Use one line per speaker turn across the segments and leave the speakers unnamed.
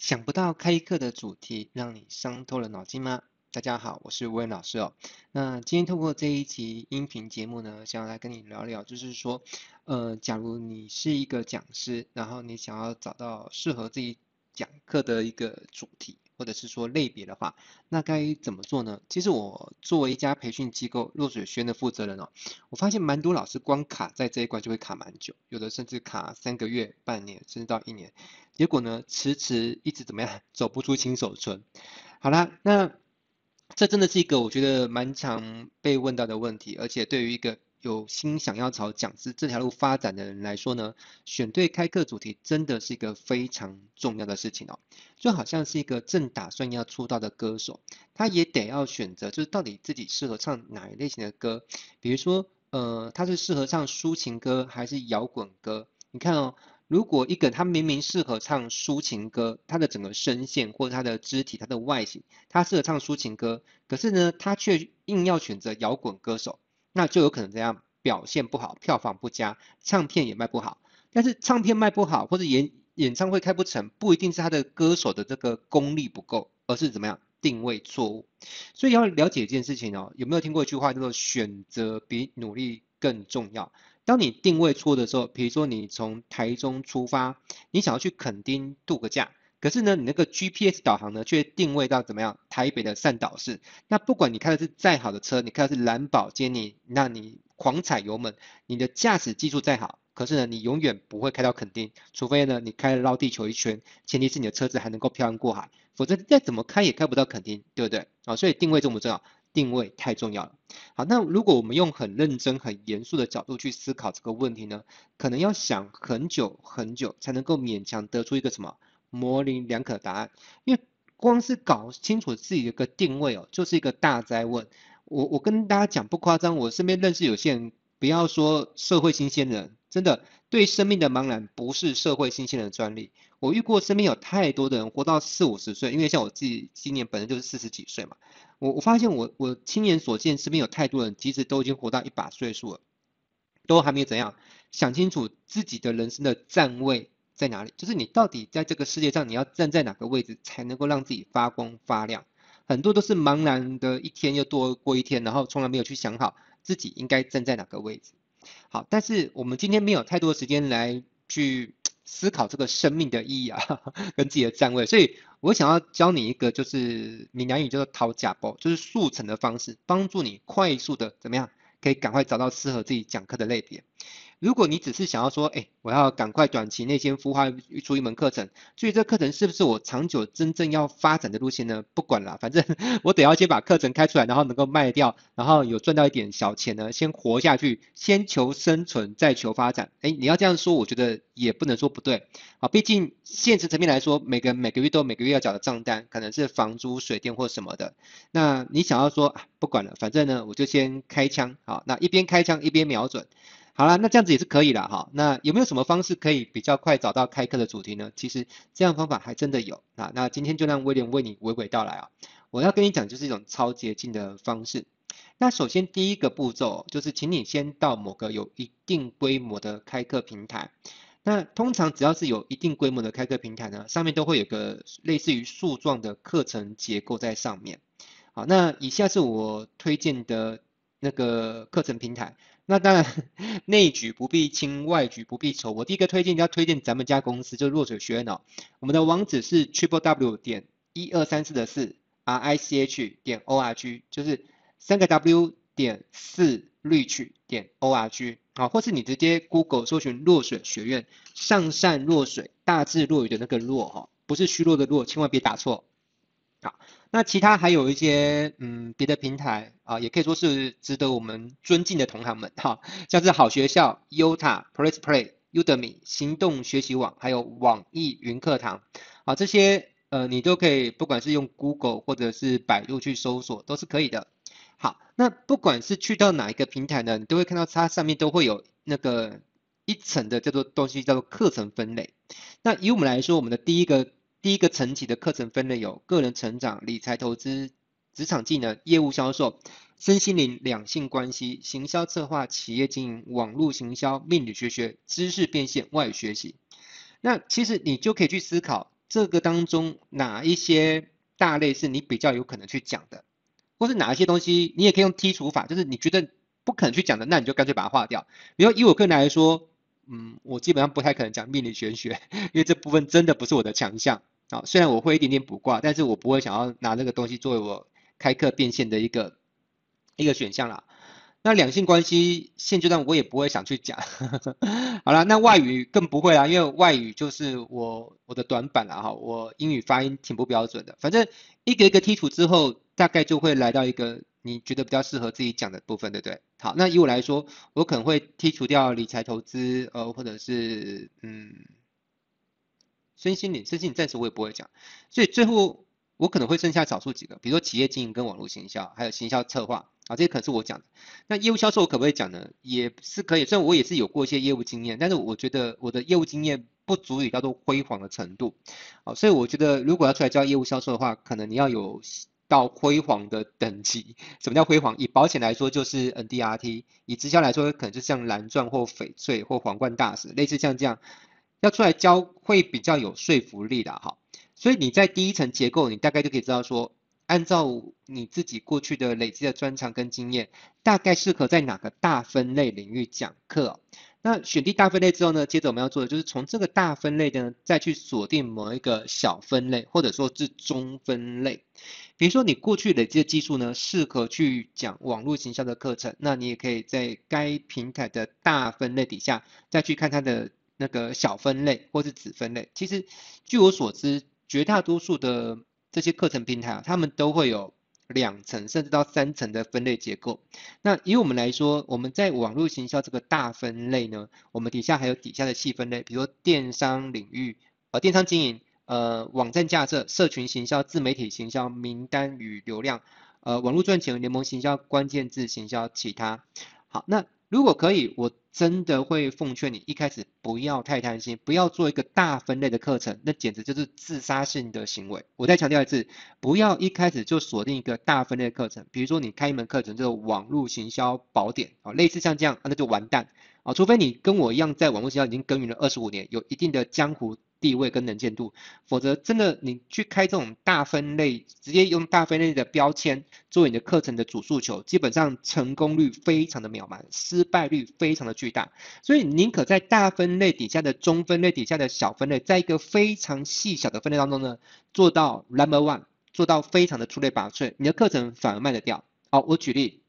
想不到开课的主题让你伤透了脑筋吗？大家好，我是吴文老师哦。那今天透过这一集音频节目呢，想要来跟你聊聊，就是说，呃，假如你是一个讲师，然后你想要找到适合自己讲课的一个主题。或者是说类别的话，那该怎么做呢？其实我作为一家培训机构落水轩的负责人哦，我发现蛮多老师光卡在这一关就会卡蛮久，有的甚至卡三个月、半年，甚至到一年，结果呢，迟迟一直怎么样，走不出新手村。好啦，那这真的是一个我觉得蛮常被问到的问题，而且对于一个有心想要朝讲师这条路发展的人来说呢，选对开课主题真的是一个非常重要的事情哦。就好像是一个正打算要出道的歌手，他也得要选择，就是到底自己适合唱哪一类型的歌。比如说，呃，他是适合唱抒情歌还是摇滚歌？你看哦，如果一个他明明适合唱抒情歌，他的整个声线或者他的肢体、他的外形，他适合唱抒情歌，可是呢，他却硬要选择摇滚歌手。那就有可能这样表现不好，票房不佳，唱片也卖不好。但是唱片卖不好，或者演演唱会开不成，不一定是他的歌手的这个功力不够，而是怎么样定位错误。所以要了解一件事情哦，有没有听过一句话叫做“选择比努力更重要”？当你定位错的时候，比如说你从台中出发，你想要去垦丁度个假。可是呢，你那个 GPS 导航呢，却定位到怎么样？台北的善导市。那不管你开的是再好的车，你开的是蓝宝坚尼，那你狂踩油门，你的驾驶技术再好，可是呢，你永远不会开到垦丁，除非呢，你开了绕地球一圈，前提是你的车子还能够漂洋过海，否则再怎么开也开不到垦丁，对不对？啊，所以定位重不重要？定位太重要了。好，那如果我们用很认真、很严肃的角度去思考这个问题呢，可能要想很久很久，才能够勉强得出一个什么？模棱两可的答案，因为光是搞清楚自己的一个定位哦，就是一个大哉问。我我跟大家讲不夸张，我身边认识有些人，不要说社会新鲜人，真的对生命的茫然不是社会新鲜人的专利。我遇过身边有太多的人活到四五十岁，因为像我自己今年本身就是四十几岁嘛，我我发现我我亲眼所见，身边有太多人，其实都已经活到一把岁数了，都还没有怎样想清楚自己的人生的站位。在哪里？就是你到底在这个世界上，你要站在哪个位置才能够让自己发光发亮？很多都是茫然的一天又多过一天，然后从来没有去想好自己应该站在哪个位置。好，但是我们今天没有太多的时间来去思考这个生命的意义啊，跟自己的站位，所以我想要教你一个就是闽南语叫做讨假包，就是速成的方式，帮助你快速的怎么样，可以赶快找到适合自己讲课的类别。如果你只是想要说，哎，我要赶快短期内先孵化出一门课程，至于这课程是不是我长久真正要发展的路线呢？不管了，反正 我得要先把课程开出来，然后能够卖掉，然后有赚到一点小钱呢，先活下去，先求生存，再求发展。哎，你要这样说，我觉得也不能说不对。啊，毕竟现实层面来说，每个每个月都每个月要缴的账单，可能是房租、水电或什么的。那你想要说，不管了，反正呢，我就先开枪。好，那一边开枪一边瞄准。好了，那这样子也是可以了哈。那有没有什么方式可以比较快找到开课的主题呢？其实这样方法还真的有。那那今天就让威廉为你娓娓道来啊。我要跟你讲就是一种超捷径的方式。那首先第一个步骤就是，请你先到某个有一定规模的开课平台。那通常只要是有一定规模的开课平台呢，上面都会有个类似于树状的课程结构在上面。好，那以下是我推荐的那个课程平台。那当然，内举不必亲，外举不必愁。我第一个推荐要推荐咱们家公司，就是落水学院哦。我们的网址是 triple w 点一二三四的四 r i c h 点 o r g，就是三个 w 点四 reach 点 o r g 啊，或是你直接 Google 搜寻落水学院，上善若水，大智若愚的那个若哈，不是虚弱的弱，千万别打错。好，那其他还有一些嗯别的平台啊，也可以说是值得我们尊敬的同行们哈，像是好学校、Yota、PressPlay、Udemy、行动学习网，还有网易云课堂，好，这些呃你都可以，不管是用 Google 或者是百度去搜索都是可以的。好，那不管是去到哪一个平台呢，你都会看到它上面都会有那个一层的叫做东西叫做课程分类。那以我们来说，我们的第一个。第一个层级的课程分类有个人成长、理财投资、职场技能、业务销售、身心灵、两性关系、行销策划、企业经营、网络行销、命理学学、知识变现、外语学习。那其实你就可以去思考，这个当中哪一些大类是你比较有可能去讲的，或是哪一些东西你也可以用剔除法，就是你觉得不可能去讲的，那你就干脆把它划掉。比如以我个人来说，嗯，我基本上不太可能讲命理玄学，因为这部分真的不是我的强项啊。虽然我会一点点卜卦，但是我不会想要拿那个东西作为我开课变现的一个一个选项啦。那两性关系现阶段我也不会想去讲，好了，那外语更不会啦，因为外语就是我我的短板啦哈，我英语发音挺不标准的，反正一个一个剔除之后，大概就会来到一个你觉得比较适合自己讲的部分，对不对？好，那以我来说，我可能会剔除掉理财投资，呃，或者是嗯，身心灵，身心灵暂时我也不会讲，所以最后我可能会剩下少数几个，比如说企业经营跟网络行销，还有行销策划。啊，这些可能是我讲的。那业务销售我可不可以讲呢？也是可以，虽然我也是有过一些业务经验，但是我觉得我的业务经验不足以叫做辉煌的程度。好，所以我觉得如果要出来教业务销售的话，可能你要有到辉煌的等级。什么叫辉煌？以保险来说就是 NDRT，以直销来说可能就像蓝钻或翡翠或皇冠大使，类似像这样，要出来教会比较有说服力的哈。所以你在第一层结构，你大概就可以知道说。按照你自己过去的累积的专长跟经验，大概适合在哪个大分类领域讲课？那选定大分类之后呢，接着我们要做的就是从这个大分类呢，再去锁定某一个小分类，或者说是中分类。比如说你过去累积的技术呢，适合去讲网络行销的课程，那你也可以在该平台的大分类底下，再去看它的那个小分类或是子分类。其实据我所知，绝大多数的这些课程平台啊，他们都会有两层甚至到三层的分类结构。那以我们来说，我们在网络行销这个大分类呢，我们底下还有底下的细分类，比如说电商领域，呃，电商经营，呃，网站架设、社群行销、自媒体行销、名单与流量，呃，网络赚钱、联盟行销、关键字行销、其他。好，那。如果可以，我真的会奉劝你一开始不要太贪心，不要做一个大分类的课程，那简直就是自杀性的行为。我再强调一次，不要一开始就锁定一个大分类的课程，比如说你开一门课程叫做网络行销宝典啊，类似像这样，那就完蛋啊，除非你跟我一样在网络行销已经耕耘了二十五年，有一定的江湖。地位跟能见度，否则真的你去开这种大分类，直接用大分类的标签作为你的课程的主诉求，基本上成功率非常的渺茫，失败率非常的巨大。所以宁可在大分类底下的中分类底下的小分类，在一个非常细小的分类当中呢，做到 number one，做到非常的出类拔萃，你的课程反而卖得掉。好，我举例，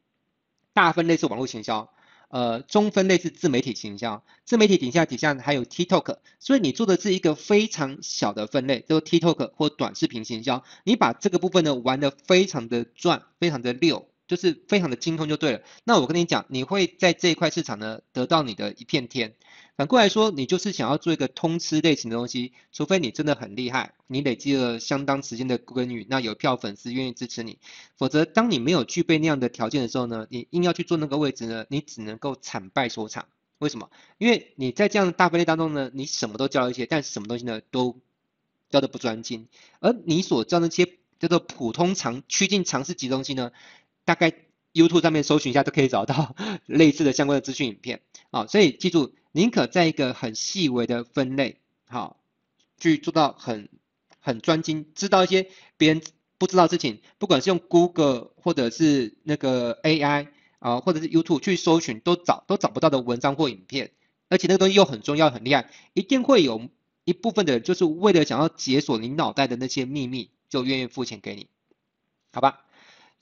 大分类是网络行销。呃，中分类是自媒体行销，自媒体底下底下还有 TikTok，所以你做的是一个非常小的分类，就 TikTok 或短视频行销，你把这个部分呢玩的非常的转，非常的溜。就是非常的精通就对了。那我跟你讲，你会在这一块市场呢得到你的一片天。反过来说，你就是想要做一个通吃类型的东西，除非你真的很厉害，你累积了相当时间的耕耘，那有票粉丝愿意支持你。否则，当你没有具备那样的条件的时候呢，你硬要去做那个位置呢，你只能够惨败收场。为什么？因为你在这样的大分类当中呢，你什么都教一些，但是什么东西呢都教的不专精。而你所教那些叫做普通常趋近常识级东西呢，大概 YouTube 上面搜寻一下都可以找到 类似的相关的资讯影片，啊，所以记住，宁可在一个很细微的分类，好，去做到很很专精，知道一些别人不知道事情，不管是用 Google 或者是那个 AI 啊，或者是 YouTube 去搜寻都找都找不到的文章或影片，而且那个东西又很重要很厉害，一定会有一部分的人就是为了想要解锁你脑袋的那些秘密，就愿意付钱给你，好吧？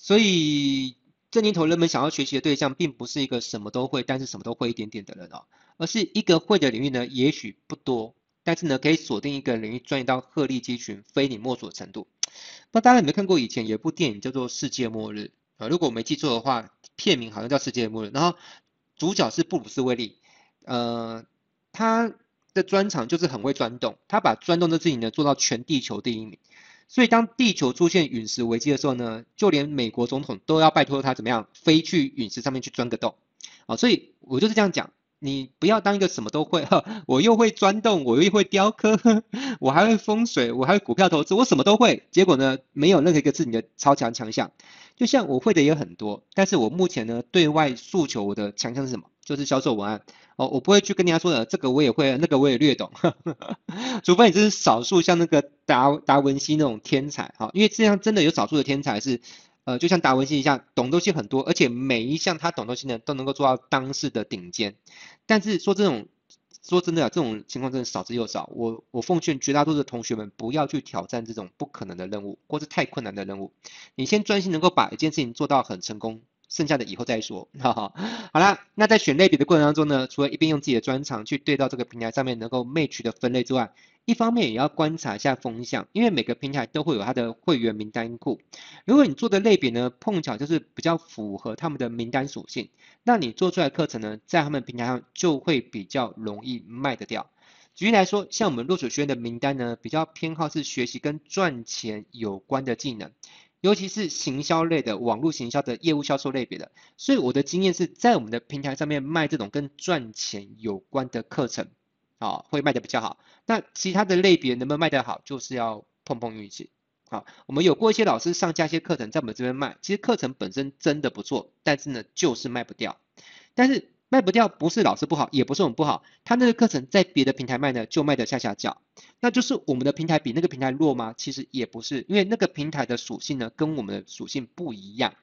所以，这年头人们想要学习的对象，并不是一个什么都会，但是什么都会一点点的人哦，而是一个会的领域呢，也许不多，但是呢，可以锁定一个领域，专业到鹤立鸡群，非你莫属的程度。那大家有没有看过以前有一部电影叫做《世界末日》啊？如果我没记错的话，片名好像叫《世界末日》，然后主角是布鲁斯威利，呃，他的专长就是很会钻洞，他把钻洞的事情呢做到全地球第一名。所以当地球出现陨石危机的时候呢，就连美国总统都要拜托他怎么样飞去陨石上面去钻个洞，啊，所以我就是这样讲，你不要当一个什么都会哈，我又会钻洞，我又会雕刻，我还会风水，我还会股票投资，我什么都会，结果呢，没有任何一个是你的超强强项。就像我会的也很多，但是我目前呢对外诉求我的强项是什么？就是销售文案。哦，我不会去跟人家说的，这个我也会，那个我也略懂，除非你真是少数像那个达达文西那种天才，哈，因为这样真的有少数的天才是，呃，就像达文西一样，懂东西很多，而且每一项他懂东西呢都能够做到当世的顶尖。但是说这种，说真的啊，这种情况真的少之又少。我我奉劝绝大多数的同学们不要去挑战这种不可能的任务，或是太困难的任务。你先专心能够把一件事情做到很成功。剩下的以后再说，哈哈。好啦，那在选类别的过程当中呢，除了一边用自己的专长去对到这个平台上面能够 match 的分类之外，一方面也要观察一下风向，因为每个平台都会有它的会员名单库。如果你做的类别呢，碰巧就是比较符合他们的名单属性，那你做出来的课程呢，在他们平台上就会比较容易卖得掉。举例来说，像我们落水学院的名单呢，比较偏好是学习跟赚钱有关的技能。尤其是行销类的网络行销的业务销售类别的，所以我的经验是在我们的平台上面卖这种跟赚钱有关的课程，啊，会卖得比较好。那其他的类别能不能卖得好，就是要碰碰运气。好，我们有过一些老师上架一些课程在我们这边卖，其实课程本身真的不错，但是呢，就是卖不掉。但是卖不掉不是老师不好，也不是我们不好，他那个课程在别的平台卖呢，就卖得下下叫。那就是我们的平台比那个平台弱吗？其实也不是，因为那个平台的属性呢，跟我们的属性不一样。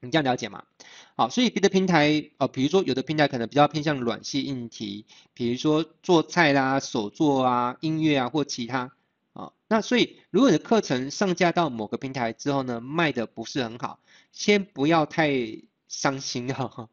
你这样了解吗？好，所以别的平台，呃，比如说有的平台可能比较偏向软系硬体，比如说做菜啦、手作啊、音乐啊或其他，啊，那所以如果你的课程上架到某个平台之后呢，卖的不是很好，先不要太伤心哈。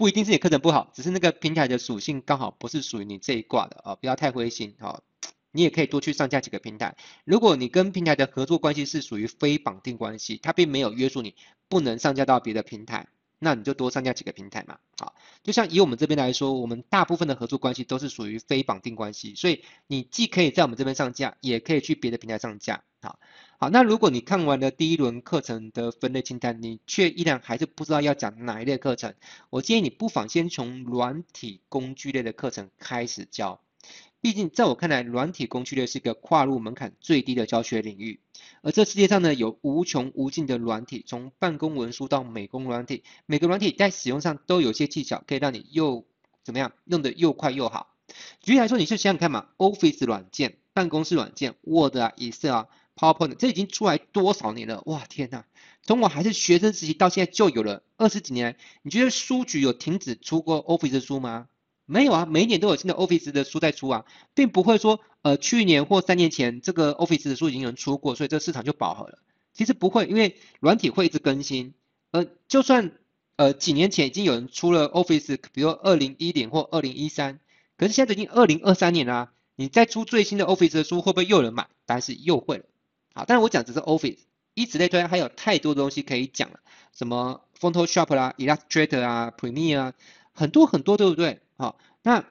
不一定是你课程不好，只是那个平台的属性刚好不是属于你这一挂的啊，不要太灰心啊。你也可以多去上架几个平台。如果你跟平台的合作关系是属于非绑定关系，它并没有约束你不能上架到别的平台，那你就多上架几个平台嘛。好，就像以我们这边来说，我们大部分的合作关系都是属于非绑定关系，所以你既可以在我们这边上架，也可以去别的平台上架。好。好，那如果你看完了第一轮课程的分类清单，你却依然还是不知道要讲哪一类课程，我建议你不妨先从软体工具类的课程开始教。毕竟在我看来，软体工具类是一个跨入门槛最低的教学领域，而这世界上呢，有无穷无尽的软体，从办公文书到美工软体，每个软体在使用上都有些技巧，可以让你又怎么样用得又快又好。举例来说，你就想想看嘛，Office 软件、办公室软件、Word 啊、Excel 啊。PowerPoint 这已经出来多少年了？哇，天呐，从我还是学生时期到现在就有了二十几年。你觉得书局有停止出过 Office 的书吗？没有啊，每一年都有新的 Office 的书在出啊，并不会说呃去年或三年前这个 Office 的书已经有人出过，所以这个市场就饱和了。其实不会，因为软体会一直更新。呃，就算呃几年前已经有人出了 Office，比如说二零一零或二零一三，可是现在已经二零二三年啦，你再出最新的 Office 的书会不会又有人买？答案是又会了。好，但是我讲只是 Office，以此类推，还有太多的东西可以讲了，什么 Photoshop 啦、Illustrator 啊、Premiere 啊，很多很多，对不对？好，那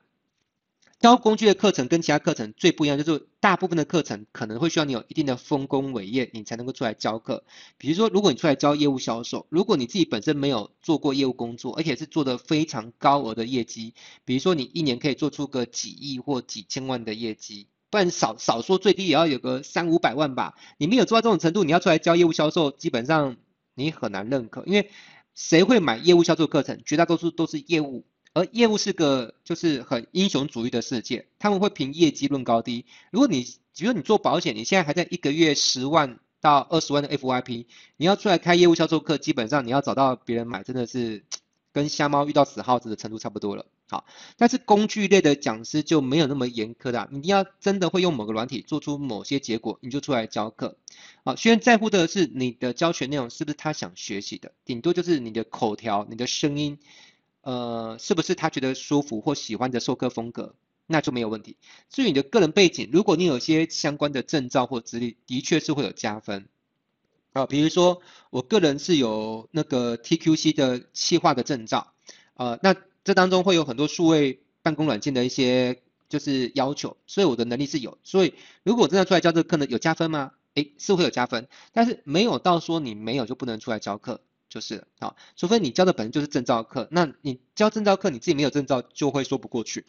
教工具的课程跟其他课程最不一样，就是大部分的课程可能会需要你有一定的丰功伟业，你才能够出来教课。比如说，如果你出来教业务销售，如果你自己本身没有做过业务工作，而且是做的非常高额的业绩，比如说你一年可以做出个几亿或几千万的业绩。不然少少说最低也要有个三五百万吧。你没有做到这种程度，你要出来教业务销售，基本上你很难认可，因为谁会买业务销售课程？绝大多数都是业务，而业务是个就是很英雄主义的世界，他们会凭业绩论高低。如果你比如你做保险，你现在还在一个月十万到二十万的 FYP，你要出来开业务销售课，基本上你要找到别人买，真的是跟瞎猫遇到死耗子的程度差不多了。好，但是工具类的讲师就没有那么严苛的，你要真的会用某个软体做出某些结果，你就出来教课。好，学员在乎的是你的教学内容是不是他想学习的，顶多就是你的口条、你的声音，呃，是不是他觉得舒服或喜欢的授课风格，那就没有问题。至于你的个人背景，如果你有些相关的证照或资历，的确是会有加分。啊，比如说我个人是有那个 TQC 的企划的证照，呃，那。这当中会有很多数位办公软件的一些就是要求，所以我的能力是有，所以如果我真的出来教这个课呢，有加分吗？诶，是会有加分，但是没有到说你没有就不能出来教课，就是，好，除非你教的本身就是证照课，那你教证照课你自己没有证照就会说不过去，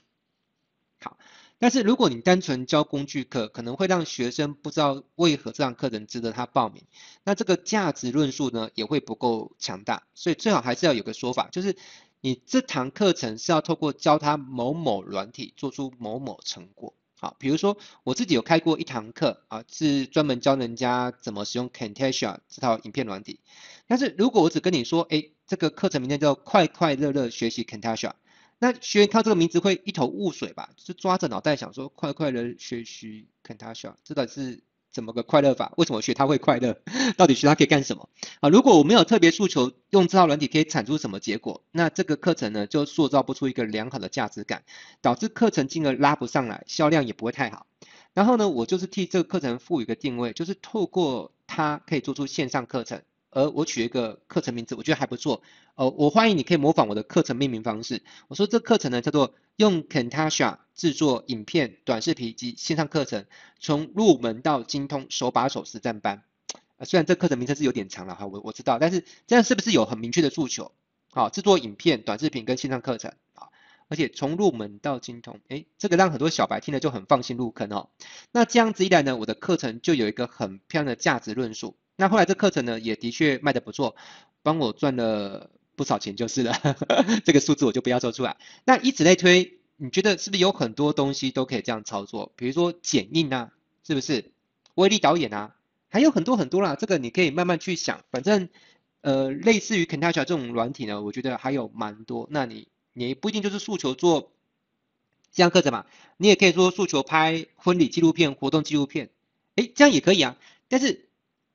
好，但是如果你单纯教工具课，可能会让学生不知道为何这堂课程值得他报名，那这个价值论述呢也会不够强大，所以最好还是要有个说法，就是。你这堂课程是要透过教他某某软体做出某某成果。好，比如说我自己有开过一堂课啊，是专门教人家怎么使用 Camtasia 这套影片软体。但是如果我只跟你说，哎，这个课程名称叫快快乐乐学习 Camtasia，那学员看这个名字会一头雾水吧？就抓着脑袋想说，快快乐学习 Camtasia，这到底是？怎么个快乐法？为什么学它会快乐？到底学它可以干什么？啊，如果我没有特别诉求，用这套软体可以产出什么结果，那这个课程呢，就塑造不出一个良好的价值感，导致课程金额拉不上来，销量也不会太好。然后呢，我就是替这个课程赋予一个定位，就是透过它可以做出线上课程。而我取一个课程名字，我觉得还不错。呃，我欢迎你可以模仿我的课程命名方式。我说这课程呢叫做用 Camtasia 制作影片、短视频及线上课程，从入门到精通，手把手实战班。呃，虽然这课程名称是有点长了哈，我我知道，但是这样是不是有很明确的诉求？好，制作影片、短视频跟线上课程啊，而且从入门到精通，诶，这个让很多小白听了就很放心入坑哦。那这样子一来呢，我的课程就有一个很漂亮的价值论述。那后来这课程呢，也的确卖得不错，帮我赚了不少钱就是了。这个数字我就不要说出来。那以此类推，你觉得是不是有很多东西都可以这样操作？比如说剪映啊，是不是？威力导演啊，还有很多很多啦。这个你可以慢慢去想。反正呃，类似于 Camtasia 这种软体呢，我觉得还有蛮多。那你你不一定就是诉求做这样课程嘛，你也可以说诉求拍婚礼纪录片、活动纪录片，诶，这样也可以啊。但是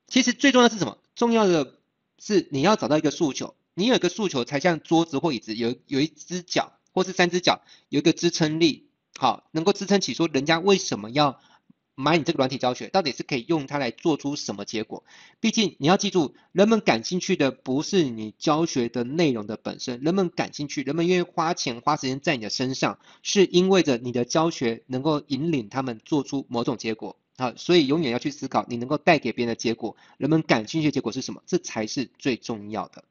其实最重要的是什么？重要的是你要找到一个诉求，你有一个诉求，才像桌子或椅子有有一只脚或是三只脚，有一个支撑力，好，能够支撑起说人家为什么要买你这个软体教学，到底是可以用它来做出什么结果？毕竟你要记住，人们感兴趣的不是你教学的内容的本身，人们感兴趣，人们愿意花钱花时间在你的身上，是因为着你的教学能够引领他们做出某种结果。好，所以永远要去思考，你能够带给别人的结果，人们感兴趣的结果是什么？这才是最重要的。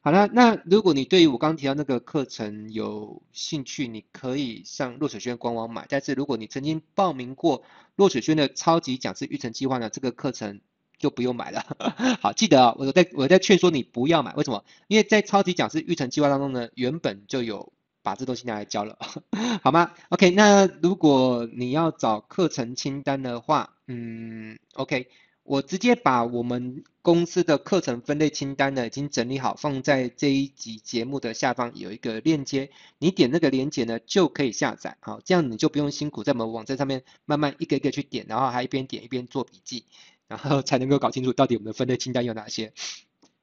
好了，那如果你对于我刚提到那个课程有兴趣，你可以上落水轩官网买。但是如果你曾经报名过落水轩的超级讲师育成计划呢，这个课程就不用买了。好，记得啊，我在我在劝说你不要买，为什么？因为在超级讲师育成计划当中呢，原本就有。把这东西拿来教了，好吗？OK，那如果你要找课程清单的话，嗯，OK，我直接把我们公司的课程分类清单呢已经整理好，放在这一集节目的下方有一个链接，你点那个链接呢就可以下载，好，这样你就不用辛苦在我们网站上面慢慢一个一个去点，然后还一边点一边做笔记，然后才能够搞清楚到底我们的分类清单有哪些，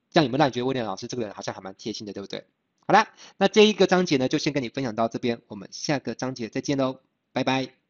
这样你们让你觉得威廉老师这个人好像还蛮贴心的，对不对？好啦，那这一个章节呢，就先跟你分享到这边，我们下个章节再见喽，拜拜。